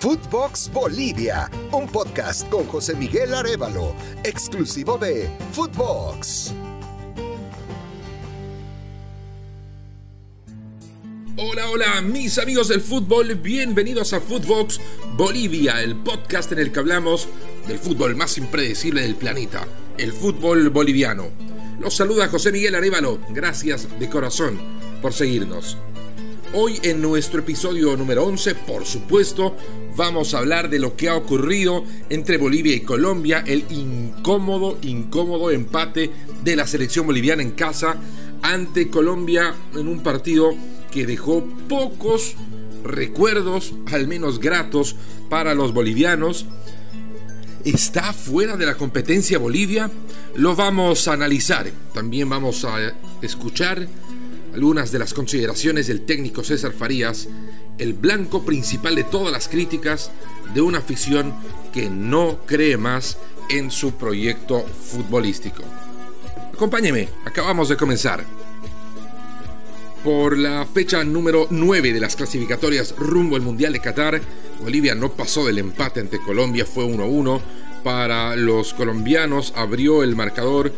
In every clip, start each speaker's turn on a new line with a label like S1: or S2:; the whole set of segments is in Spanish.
S1: Footbox Bolivia, un podcast con José Miguel Arevalo, exclusivo de Footbox.
S2: Hola, hola, mis amigos del fútbol, bienvenidos a Footbox Bolivia, el podcast en el que hablamos del fútbol más impredecible del planeta, el fútbol boliviano. Los saluda José Miguel Arevalo, gracias de corazón por seguirnos. Hoy en nuestro episodio número 11, por supuesto, vamos a hablar de lo que ha ocurrido entre Bolivia y Colombia, el incómodo, incómodo empate de la selección boliviana en casa ante Colombia en un partido que dejó pocos recuerdos, al menos gratos, para los bolivianos. ¿Está fuera de la competencia Bolivia? Lo vamos a analizar. También vamos a escuchar algunas de las consideraciones del técnico César Farías, el blanco principal de todas las críticas de una afición que no cree más en su proyecto futbolístico. Acompáñeme, acabamos de comenzar. Por la fecha número 9 de las clasificatorias rumbo al Mundial de Qatar, Bolivia no pasó del empate ante Colombia, fue 1-1. Para los colombianos abrió el marcador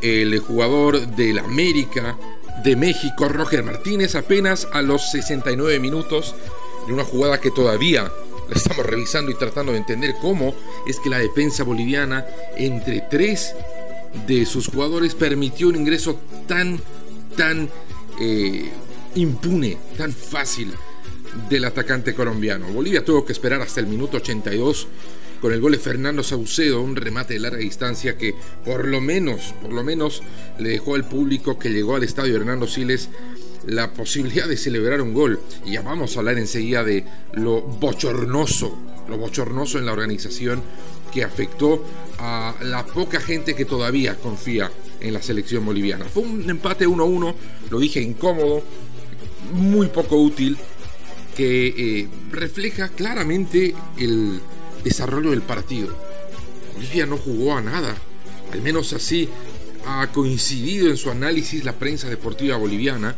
S2: el jugador del América, de México, Roger Martínez, apenas a los 69 minutos, en una jugada que todavía la estamos revisando y tratando de entender cómo es que la defensa boliviana, entre tres de sus jugadores, permitió un ingreso tan, tan eh, impune, tan fácil del atacante colombiano. Bolivia tuvo que esperar hasta el minuto 82 con el gol de Fernando Saucedo, un remate de larga distancia que por lo menos, por lo menos le dejó al público que llegó al estadio Hernando Siles la posibilidad de celebrar un gol. Y ya vamos a hablar enseguida de lo bochornoso, lo bochornoso en la organización que afectó a la poca gente que todavía confía en la selección boliviana. Fue un empate 1-1, lo dije incómodo, muy poco útil, que eh, refleja claramente el, desarrollo del partido. Bolivia no jugó a nada, al menos así ha coincidido en su análisis la prensa deportiva boliviana,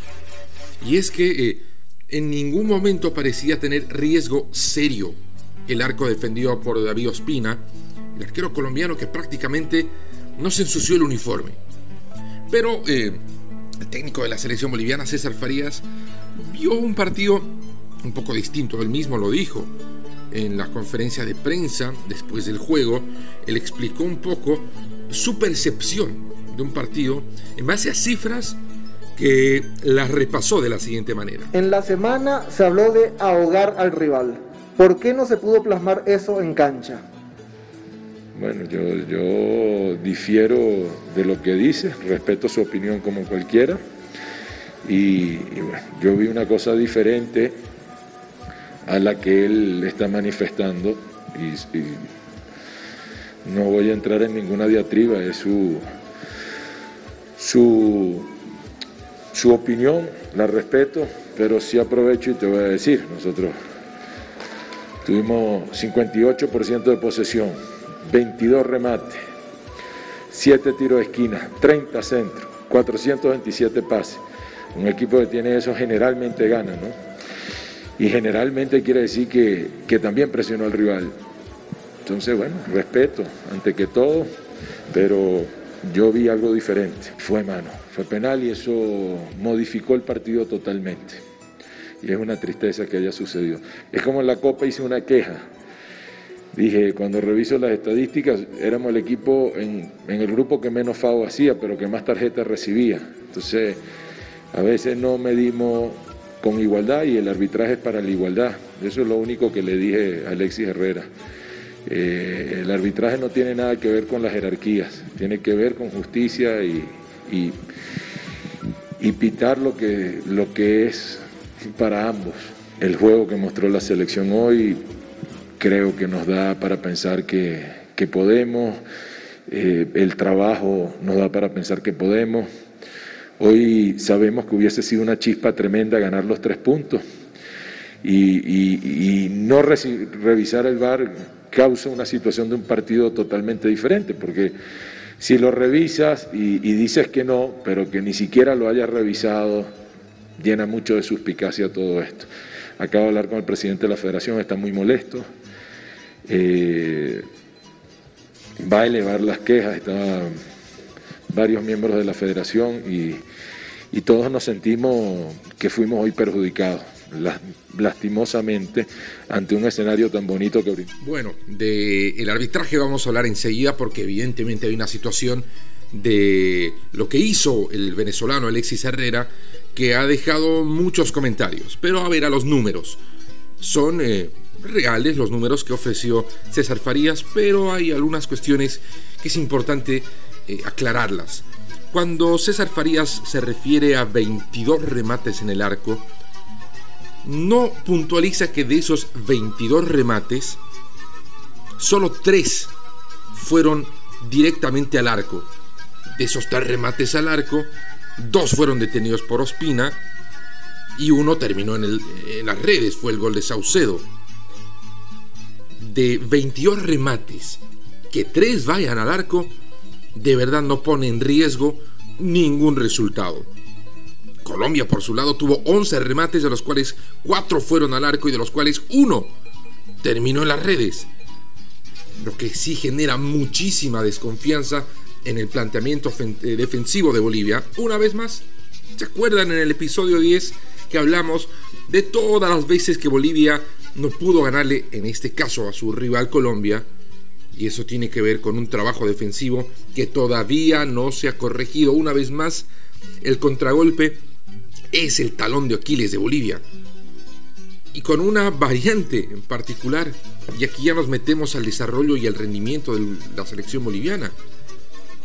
S2: y es que eh, en ningún momento parecía tener riesgo serio el arco defendido por David Ospina, el arquero colombiano que prácticamente no se ensució el uniforme. Pero eh, el técnico de la selección boliviana, César Farías, vio un partido un poco distinto, él mismo lo dijo en la conferencia de prensa después del juego, él explicó un poco su percepción de un partido en base a cifras que las repasó de la siguiente manera.
S3: En la semana se habló de ahogar al rival. ¿Por qué no se pudo plasmar eso en cancha?
S4: Bueno, yo, yo difiero de lo que dice, respeto su opinión como cualquiera. Y, bueno, yo vi una cosa diferente a la que él está manifestando y, no voy a entrar en ninguna diatriba, es su, su, su opinión, la respeto, pero sí aprovecho y te voy a decir, nosotros tuvimos 58% de posesión, 22 remates, 7 tiros de esquina, 30 centros, 427 pases. Un equipo que tiene eso generalmente gana, ¿no? Y generalmente quiere decir que, también presionó al rival. Entonces, bueno, respeto ante que todo, pero yo vi algo diferente. Fue mano, fue penal y eso modificó el partido totalmente. Y es una tristeza que haya sucedido. Es como en la Copa hice una queja. Dije, cuando reviso las estadísticas, éramos el equipo en, en el grupo que menos FAO hacía, pero que más tarjetas recibía. Entonces, a veces no medimos con igualdad y el arbitraje es para la igualdad. Eso es lo único que le dije a Alexis Herrera. Eh, el arbitraje no tiene nada que ver con las jerarquías, tiene que ver con justicia y, y, pitar lo que, lo que es para ambos. El juego que mostró la selección hoy creo que nos da para pensar que, podemos, eh, el trabajo nos da para pensar que podemos. Hoy sabemos que hubiese sido una chispa tremenda ganar los tres puntos y, no revisar el VAR causa una situación de un partido totalmente diferente, porque si lo revisas y, dices que no, pero que ni siquiera lo hayas revisado, llena mucho de suspicacia todo esto. Acabo de hablar con el presidente de la federación, está muy molesto. Eh, va a elevar las quejas, están varios miembros de la federación y, todos nos sentimos que fuimos hoy perjudicados lastimosamente ante un escenario tan bonito que
S2: Bueno, del arbitraje vamos a hablar enseguida porque evidentemente hay una situación de lo que hizo el venezolano Alexis Herrera que ha dejado muchos comentarios. Pero a ver, a los números. Son eh, reales los números que ofreció César Farías, pero hay algunas cuestiones que es importante eh, aclararlas. Cuando César Farías se refiere a 22 remates en el arco, no puntualiza que de esos 22 remates, solo 3 fueron directamente al arco. De esos 3 remates al arco, dos fueron detenidos por Ospina y uno terminó en, en las redes, fue el gol de Saucedo de 22 remates, que 3 vayan al arco, de verdad no pone en riesgo ningún resultado. Colombia, por su lado, tuvo 11 remates, de los cuales 4 fueron al arco y de los cuales 1 terminó en las redes. Lo que sí genera muchísima desconfianza en el planteamiento eh, defensivo de Bolivia. Una vez más, ¿se acuerdan en el episodio 10 que hablamos de todas las veces que Bolivia no pudo ganarle, en este caso, a su rival Colombia. Y eso tiene que ver con un trabajo defensivo que todavía no se ha corregido. Una vez más, el contragolpe es el talón de Aquiles de Bolivia. Y con una variante en particular. Y aquí ya nos metemos al desarrollo y al rendimiento de la selección boliviana.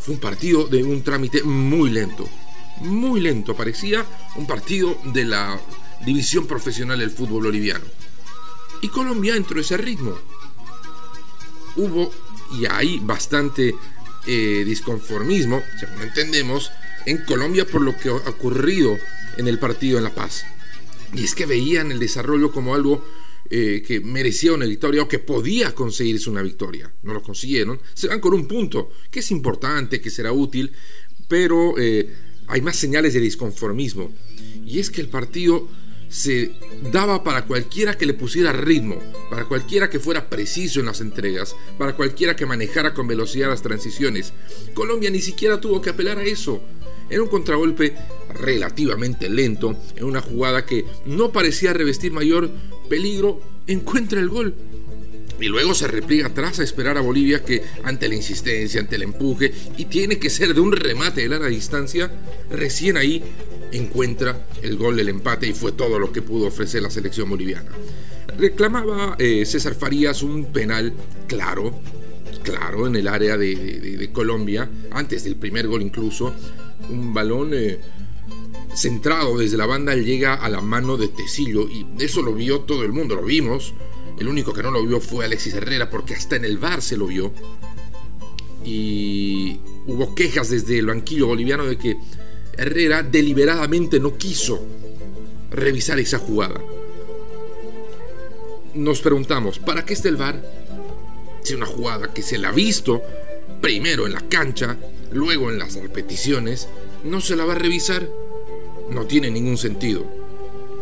S2: Fue un partido de un trámite muy lento. Muy lento. Parecía un partido de la división profesional del fútbol boliviano. Y Colombia entró ese ritmo. Hubo y hay bastante eh, disconformismo, según entendemos, en Colombia por lo que ha ocurrido en el partido en La Paz. Y es que veían el desarrollo como algo eh, que merecía una victoria o que podía conseguirse una victoria. No lo consiguieron. Se van con un punto que es importante, que será útil, pero eh, hay más señales de disconformismo. Y es que el partido se daba para cualquiera que le pusiera ritmo, para cualquiera que fuera preciso en las entregas, para cualquiera que manejara con velocidad las transiciones. Colombia ni siquiera tuvo que apelar a eso. Era un contragolpe relativamente lento, en una jugada que no parecía revestir mayor peligro, encuentra el gol. Y luego se repliega atrás a esperar a Bolivia que ante la insistencia, ante el empuje, y tiene que ser de un remate de larga distancia, recién ahí encuentra el gol del empate y fue todo lo que pudo ofrecer la selección boliviana. Reclamaba eh, César Farías un penal claro, claro, en el área de, Colombia, antes del primer gol incluso, un balón eh, centrado desde la banda llega a la mano de Tecillo y eso lo vio todo el mundo, lo vimos. El único que no lo vio fue Alexis Herrera porque hasta en el bar se lo vio. Y hubo quejas desde el banquillo boliviano de que Herrera deliberadamente no quiso revisar esa jugada. Nos preguntamos, ¿para qué está el VAR? Si una jugada que se la ha visto primero en la cancha, luego en las repeticiones, no se la va a revisar, no tiene ningún sentido.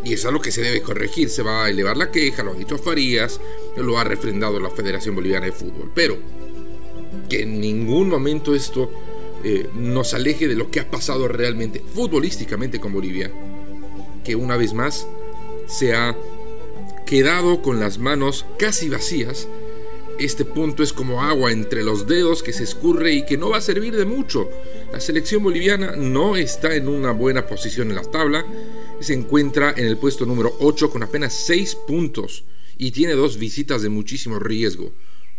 S2: Y es algo que se debe corregir, se va a elevar la queja, lo ha dicho Farías, lo ha refrendado la Federación Boliviana de Fútbol. Pero que en ningún momento esto eh, nos aleje de lo que ha pasado realmente futbolísticamente con Bolivia, que una vez más se ha quedado con las manos casi vacías. Este punto es como agua entre los dedos que se escurre y que no va a servir de mucho. La selección boliviana no está en una buena posición en la tabla, se encuentra en el puesto número 8 con apenas 6 puntos y tiene dos visitas de muchísimo riesgo.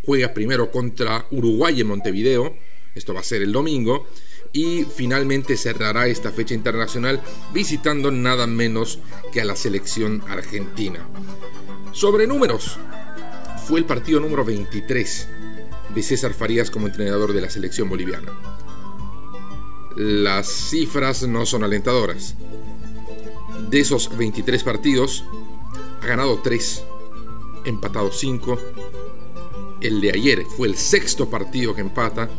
S2: Juega primero contra Uruguay en Montevideo, esto va a ser el domingo. Y finalmente cerrará esta fecha internacional visitando nada menos que a la selección argentina. Sobre números, fue el partido número 23 de César Farías como entrenador de la selección boliviana. Las cifras no son alentadoras. De esos 23 partidos, ha ganado 3, empatado 5. El de ayer fue el sexto partido que empata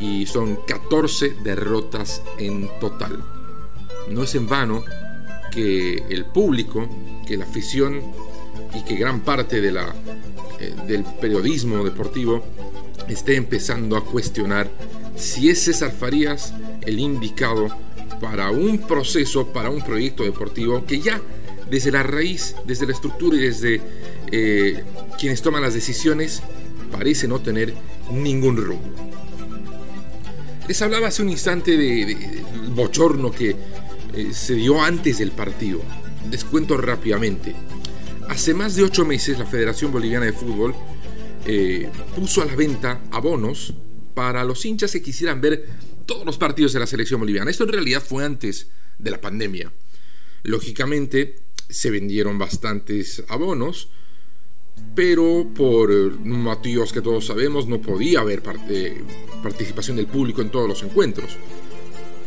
S2: y son 14 derrotas en total. No es en vano que el público, que la afición y que gran parte eh, del periodismo deportivo esté empezando a cuestionar si es César Farías el indicado para un proceso, para un proyecto deportivo que ya desde la raíz, desde la estructura y desde eh, quienes toman las decisiones, parece no tener ningún rumbo. Les hablaba hace un instante de, bochorno que eh, se dio antes del partido. Descuento rápidamente. Hace más de ocho meses la Federación Boliviana de Fútbol eh, puso a la venta abonos para los hinchas que quisieran ver todos los partidos de la selección boliviana. Esto en realidad fue antes de la pandemia. Lógicamente se vendieron bastantes abonos, pero por motivos que todos sabemos no podía haber participación del público en todos los encuentros.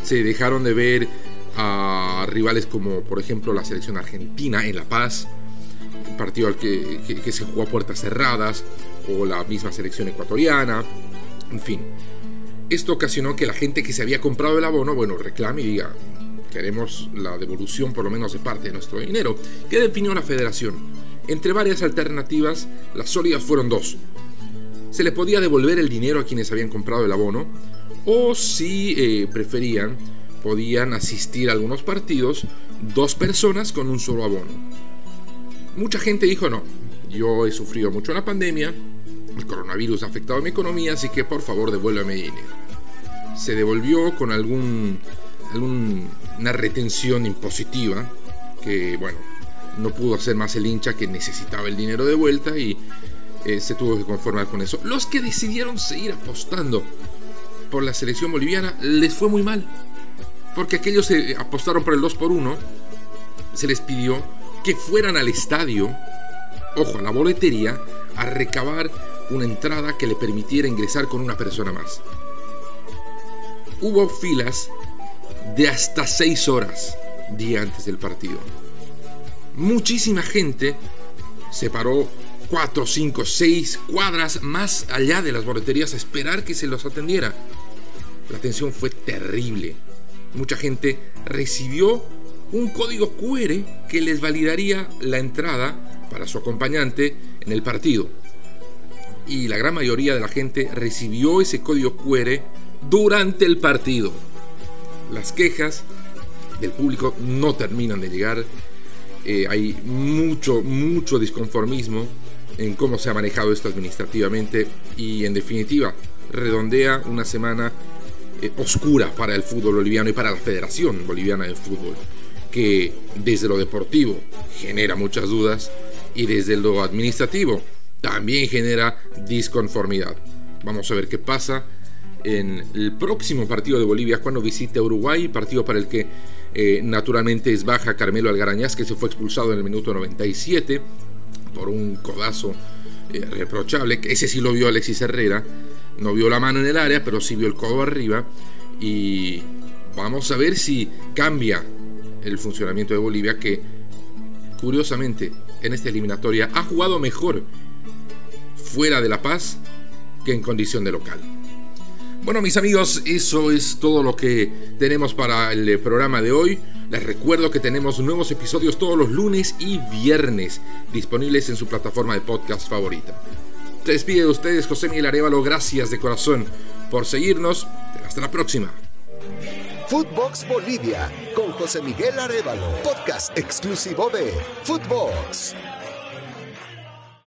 S2: Se dejaron de ver a rivales como por ejemplo la selección argentina en La Paz, partido al que, que se jugó a puertas cerradas, o la misma selección ecuatoriana, en fin. Esto ocasionó que la gente que se había comprado el abono, bueno, reclame y diga, queremos la devolución por lo menos de parte de nuestro dinero. ¿Qué definió la federación? Entre varias alternativas, las sólidas fueron dos. Se le podía devolver el dinero a quienes habían comprado el abono, o si eh, preferían, podían asistir a algunos partidos dos personas con un solo abono. Mucha gente dijo no, yo he sufrido mucho en la pandemia, el coronavirus ha afectado mi economía, así que por favor devuélveme dinero. Se devolvió con algún, alguna retención impositiva que, bueno, no pudo hacer más el hincha que necesitaba el dinero de vuelta y eh, se tuvo que conformar con eso. Los que decidieron seguir apostando por la selección boliviana les fue muy mal. Porque aquellos que apostaron por el 2 por 1 se les pidió que fueran al estadio, ojo, a la boletería, a recabar una entrada que le permitiera ingresar con una persona más. Hubo filas de hasta 6 horas día antes del partido. Muchísima gente se paró 4, 5, 6 cuadras más allá de las boleterías a esperar que se los atendiera. La atención fue terrible. Mucha gente recibió un código QR que les validaría la entrada para su acompañante en el partido y la gran mayoría de la gente recibió ese código QR durante el partido. Las quejas del público no terminan de llegar. Eh, hay mucho, mucho disconformismo en cómo se ha manejado esto administrativamente y en definitiva redondea una semana eh, oscura para el fútbol boliviano y para la Federación Boliviana de Fútbol, que desde lo deportivo genera muchas dudas y desde lo administrativo también genera disconformidad. Vamos a ver qué pasa en el próximo partido de Bolivia cuando visite Uruguay, partido para el que eh, naturalmente es baja Carmelo Algarañaz, que se fue expulsado en el minuto 97 por un codazo eh, reprochable, ese sí lo vio Alexis Herrera, no vio la mano en el área, pero sí vio el codo arriba y vamos a ver si cambia el funcionamiento de Bolivia que curiosamente en esta eliminatoria ha jugado mejor fuera de La Paz que en condición de local. Bueno, mis amigos, eso es todo lo que tenemos para el programa de hoy. Les recuerdo que tenemos nuevos episodios todos los lunes y viernes disponibles en su plataforma de podcast favorita. Se despide de ustedes José Miguel Arevalo, gracias de corazón por seguirnos. Hasta la próxima.
S1: Footbox Bolivia con José Miguel Arevalo, podcast exclusivo de Footbox.